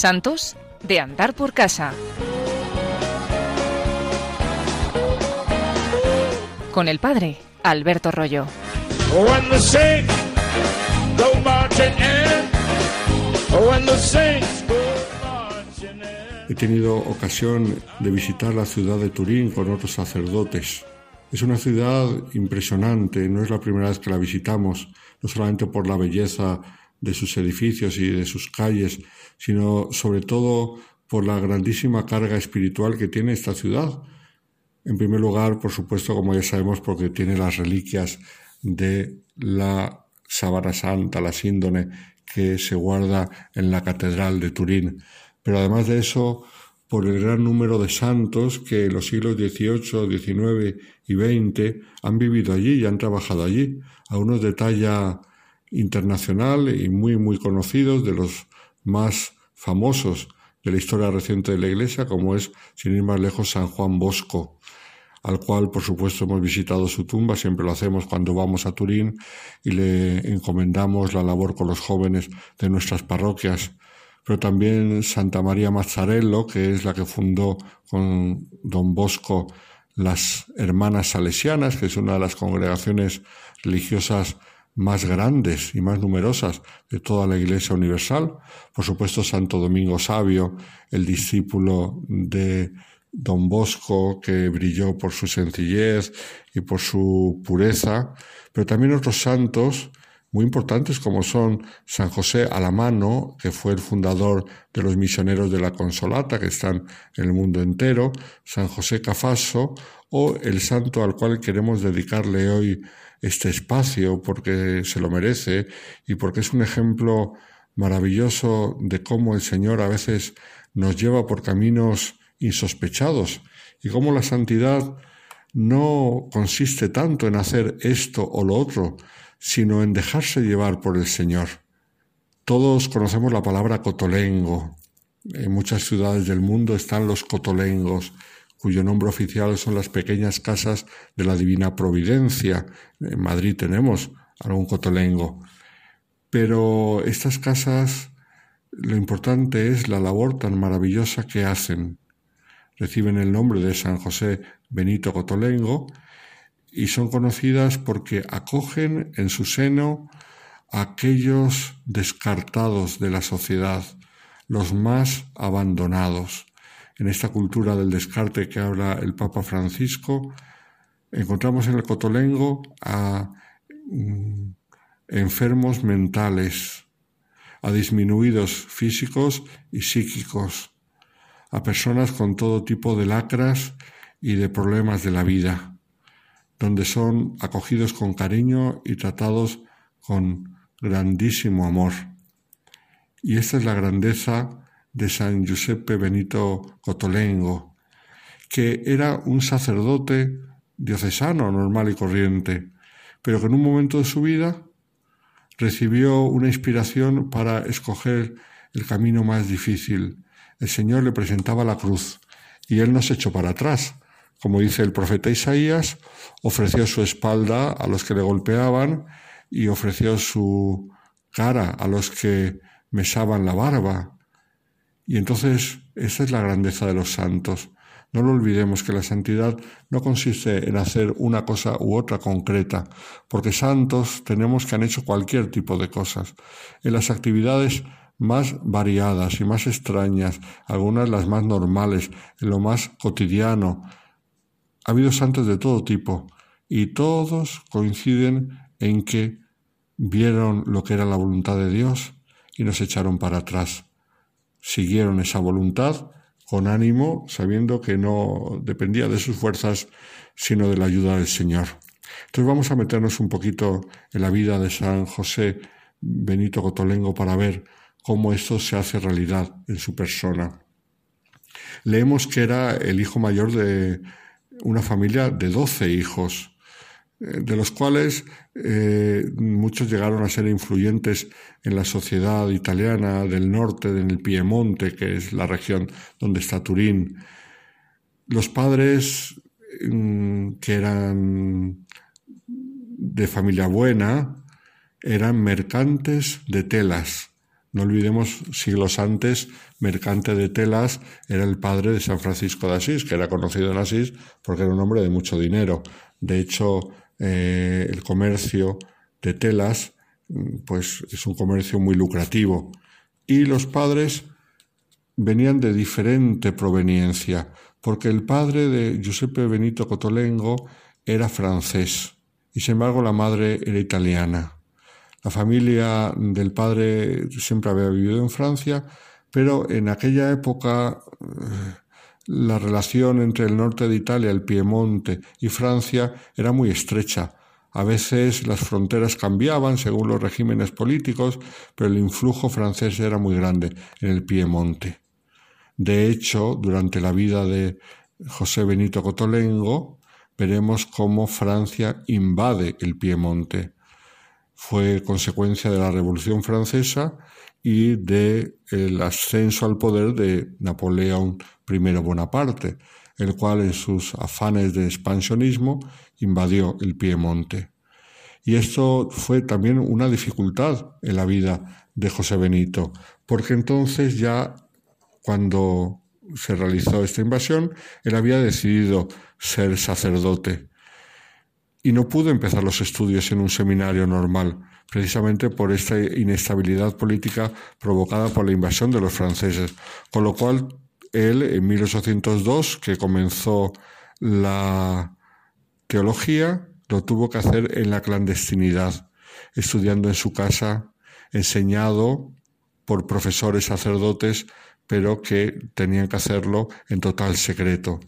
Santos de andar por casa. Con el padre Alberto Rollo. He tenido ocasión de visitar la ciudad de Turín con otros sacerdotes. Es una ciudad impresionante, no es la primera vez que la visitamos, no solamente por la belleza de sus edificios y de sus calles, sino sobre todo por la grandísima carga espiritual que tiene esta ciudad. En primer lugar, por supuesto, como ya sabemos, porque tiene las reliquias de la Sábana Santa, la síndone, que se guarda en la Catedral de Turín. Pero además de eso, por el gran número de santos que en los siglos XVIII, XIX y XX han vivido allí y han trabajado allí, a unos de talla internacional y muy, muy conocidos, de los más famosos de la historia reciente de la Iglesia, como es, sin ir más lejos, San Juan Bosco, al cual, por supuesto, hemos visitado su tumba, siempre lo hacemos cuando vamos a Turín y le encomendamos la labor con los jóvenes de nuestras parroquias. Pero también Santa María Mazzarello, que es la que fundó con don Bosco las Hermanas Salesianas, que es una de las congregaciones religiosas más grandes y más numerosas de toda la Iglesia Universal. Por supuesto, Santo Domingo Sabio, el discípulo de Don Bosco, que brilló por su sencillez y por su pureza, pero también otros santos muy importantes como son San José Alamano, que fue el fundador de los misioneros de la Consolata, que están en el mundo entero, San José Cafaso, o el santo al cual queremos dedicarle hoy este espacio porque se lo merece y porque es un ejemplo maravilloso de cómo el Señor a veces nos lleva por caminos insospechados y cómo la santidad no consiste tanto en hacer esto o lo otro, sino en dejarse llevar por el Señor. Todos conocemos la palabra cotolengo. En muchas ciudades del mundo están los cotolengos, cuyo nombre oficial son las pequeñas casas de la Divina Providencia. En Madrid tenemos algún cotolengo. Pero estas casas, lo importante es la labor tan maravillosa que hacen. Reciben el nombre de San José Benito Cotolengo y son conocidas porque acogen en su seno a aquellos descartados de la sociedad, los más abandonados. En esta cultura del descarte que habla el Papa Francisco, encontramos en el cotolengo a mm, enfermos mentales, a disminuidos físicos y psíquicos, a personas con todo tipo de lacras y de problemas de la vida, donde son acogidos con cariño y tratados con grandísimo amor. Y esta es la grandeza de San Giuseppe Benito Cotolengo, que era un sacerdote diocesano normal y corriente, pero que en un momento de su vida recibió una inspiración para escoger el camino más difícil. El Señor le presentaba la cruz y él no se echó para atrás. Como dice el profeta Isaías, ofreció su espalda a los que le golpeaban y ofreció su cara a los que mesaban la barba y entonces esa es la grandeza de los santos. No lo olvidemos que la santidad no consiste en hacer una cosa u otra concreta, porque santos tenemos que han hecho cualquier tipo de cosas. En las actividades más variadas y más extrañas, algunas las más normales, en lo más cotidiano. Ha habido santos de todo tipo y todos coinciden en que vieron lo que era la voluntad de Dios y nos echaron para atrás siguieron esa voluntad con ánimo, sabiendo que no dependía de sus fuerzas, sino de la ayuda del Señor. Entonces vamos a meternos un poquito en la vida de San José Benito Cotolengo para ver cómo esto se hace realidad en su persona. Leemos que era el hijo mayor de una familia de doce hijos de los cuales eh, muchos llegaron a ser influyentes en la sociedad italiana del norte, en el Piemonte, que es la región donde está Turín. Los padres, mm, que eran de familia buena, eran mercantes de telas, No olvidemos, siglos antes, mercante de telas era el padre de San Francisco de Asís, que era conocido en Asís porque era un hombre de mucho dinero. De hecho, eh, el comercio de telas mm, pues es un comercio muy lucrativo. Y los padres venían de diferente proveniencia, porque el padre de Giuseppe Benito Cotolengo era francés y sin embargo la madre era italiana. La familia del padre siempre había vivido en Francia, pero en aquella época eh, la relación entre el norte de Italia, el Piemonte y Francia era muy estrecha. A veces las fronteras cambiaban según los regímenes políticos, pero el influjo francés era muy grande en el Piemonte. De hecho, durante la vida de José Benito Cotolengo, veremos cómo Francia invade el Piemonte fue consecuencia de la Revolución Francesa y del el ascenso al poder de Napoleón I Bonaparte, el cual en sus afanes de expansionismo invadió el Piemonte. Y esto fue también una dificultad en la vida de José Benito, porque entonces ya cuando se realizó esta invasión, él había decidido ser sacerdote y no pudo empezar los estudios en un seminario normal, precisamente por esta inestabilidad política provocada por la invasión de los franceses. Con lo cual, él, en 1802, que comenzó la teología, lo tuvo que hacer en la clandestinidad, estudiando en su casa, enseñado por profesores sacerdotes, pero que tenían que hacerlo en total secreto.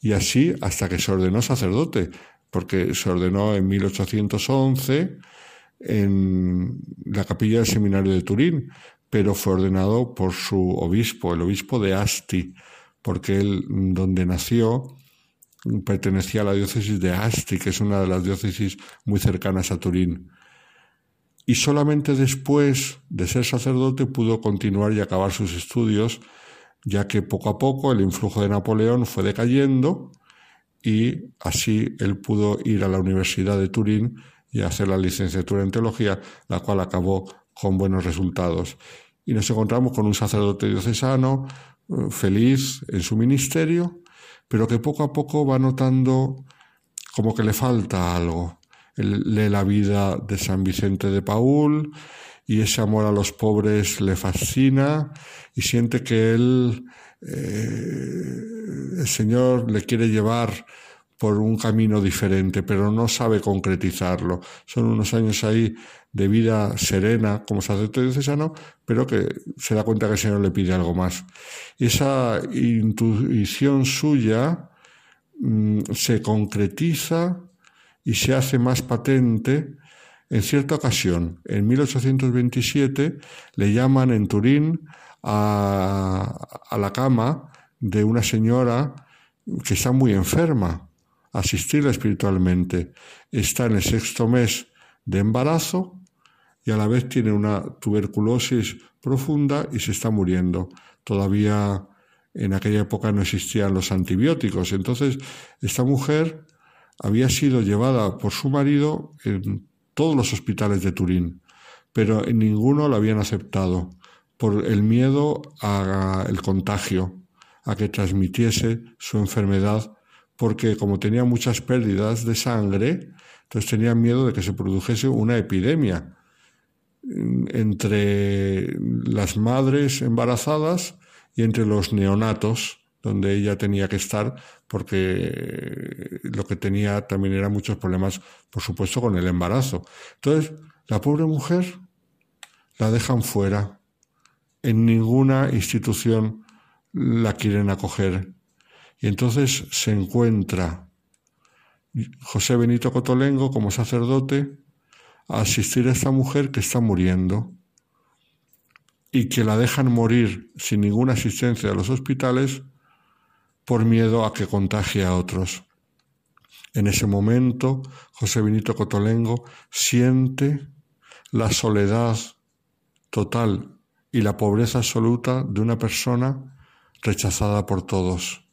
Y así hasta que se ordenó sacerdote, porque se ordenó en 1811 en la capilla del seminario de Turín, pero fue ordenado por su obispo, el obispo de Asti, porque él, donde nació, pertenecía a la diócesis de Asti, que es una de las diócesis muy cercanas a Turín. Y solamente después de ser sacerdote pudo continuar y acabar sus estudios, ya que poco a poco el influjo de Napoleón fue decayendo y así él pudo ir a la Universidad de Turín y hacer la licenciatura en teología, la cual acabó con buenos resultados. Y nos encontramos con un sacerdote diocesano eh, feliz en su ministerio, pero que poco a poco va notando como que le falta algo. Él lee la vida de San Vicente de Paul y ese amor a los pobres le fascina y siente que él eh, el Señor le quiere llevar por un camino diferente, pero no sabe concretizarlo. Son unos años ahí de vida serena como sacerdote diocesano, pero que se da cuenta que el Señor le pide algo más. esa intuición suya mm, se concretiza y se hace más patente en cierta ocasión. En 1827 le llaman en Turín a, la cama de una señora que está muy enferma, asistirla espiritualmente. Está en el sexto mes de embarazo y a la vez tiene una tuberculosis profunda y se está muriendo. Todavía en aquella época no existían los antibióticos. Entonces, esta mujer había sido llevada por su marido en todos los hospitales de Turín, pero en ninguno la habían aceptado por el miedo al contagio, a que transmitiese su enfermedad, porque como tenía muchas pérdidas de sangre, entonces tenía miedo de que se produjese una epidemia entre las madres embarazadas y entre los neonatos, donde ella tenía que estar, porque lo que tenía también eran muchos problemas, por supuesto, con el embarazo. Entonces, la pobre mujer la dejan fuera en ninguna institución la quieren acoger. Y entonces se encuentra José Benito Cotolengo como sacerdote a asistir a esta mujer que está muriendo y que la dejan morir sin ninguna asistencia a los hospitales por miedo a que contagie a otros. En ese momento, José Benito Cotolengo siente la soledad total y la pobreza absoluta de una persona rechazada por todos,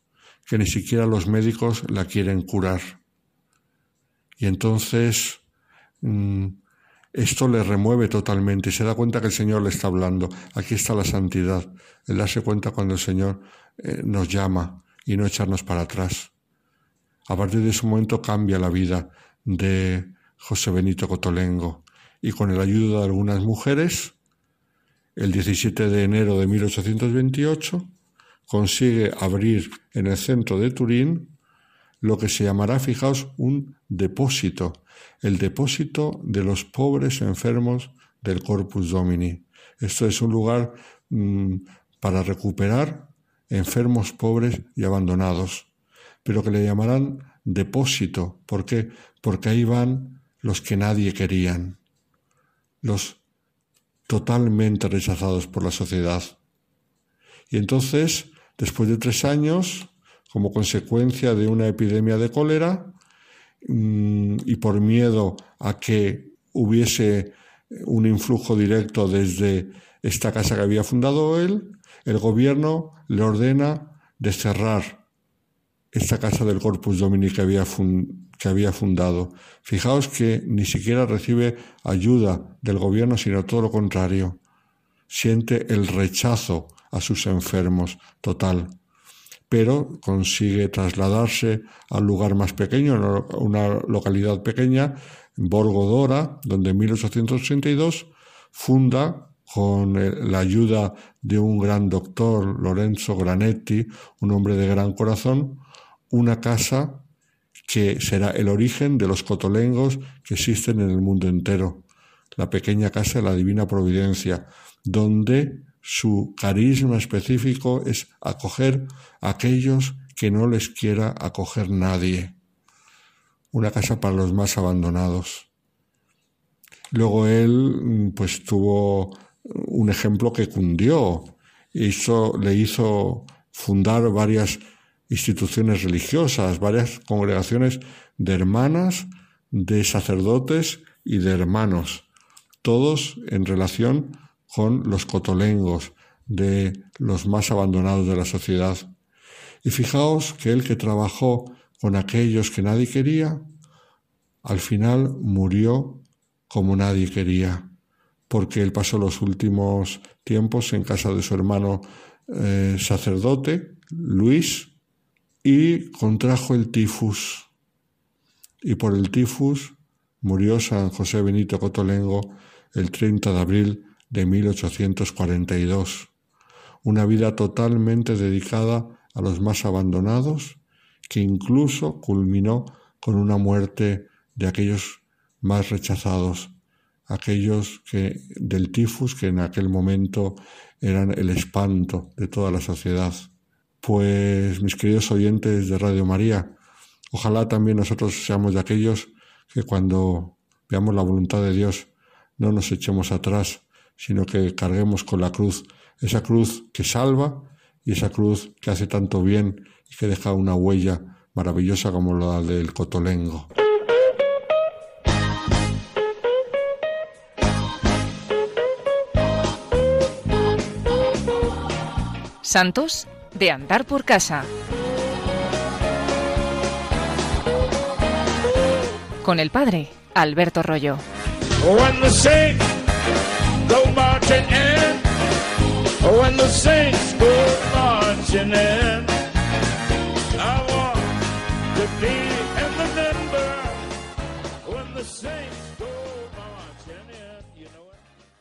que ni siquiera los médicos la quieren curar. Y entonces mm, esto le remueve totalmente, se da cuenta que el Señor le está hablando. Aquí está la santidad, el darse cuenta cuando el Señor eh, nos llama y no echarnos para atrás. A partir de ese momento cambia la vida de José Benito Cotolengo y con el ayuda de algunas mujeres, el 17 de enero de 1828, consigue abrir en el centro de Turín lo que se llamará, fijaos, un depósito, el depósito de los pobres enfermos del Corpus Domini. Esto es un lugar mm, para recuperar enfermos pobres y abandonados, pero que le llamarán depósito. ¿Por qué? Porque ahí van los que nadie querían, los totalmente rechazados por la sociedad. Y entonces, después de tres años, como consecuencia de una epidemia de cólera, mm, y por miedo a que hubiese un influjo directo desde esta casa que había fundado él, el gobierno le ordena desterrar esta casa del Corpus Domini que había, que había fundado. Fijaos que ni siquiera recibe ayuda del gobierno, sino todo lo contrario. Siente el rechazo a sus enfermos total, pero consigue trasladarse al lugar más pequeño, una localidad pequeña, Borgodora, donde en 1882 funda con la ayuda de un gran doctor, Lorenzo Granetti, un hombre de gran corazón, una casa que será el origen de los cotolengos que existen en el mundo entero, la pequeña casa de la Divina Providencia, donde su carisma específico es acoger a aquellos que no les quiera acoger nadie. Una casa para los más abandonados. Luego él pues tuvo un ejemplo que cundió. Hizo, le hizo fundar varias instituciones religiosas, varias congregaciones de hermanas, de sacerdotes y de hermanos, todos en relación con los cotolengos, de los más abandonados de la sociedad. Y fijaos que él que trabajó con aquellos que nadie quería, al final murió como nadie quería porque él pasó los últimos tiempos en casa de su hermano eh, sacerdote, Luis, y contrajo el tifus. Y por el tifus murió San José Benito Cotolengo el 30 de abril de 1842. Una vida totalmente dedicada a los más abandonados, que incluso culminó con una muerte de aquellos más rechazados, aquellos que del tifus que en aquel momento eran el espanto de toda la sociedad. Pues mis queridos oyentes de Radio María, ojalá también nosotros seamos de aquellos que cuando veamos la voluntad de Dios no nos echemos atrás, sino que carguemos con la cruz, esa cruz que salva y esa cruz que hace tanto bien y que deja una huella maravillosa como la del cotolengo. Santos de andar por casa. Con el padre Alberto Rollo. Go marching in, when the saints go marching in, I want to be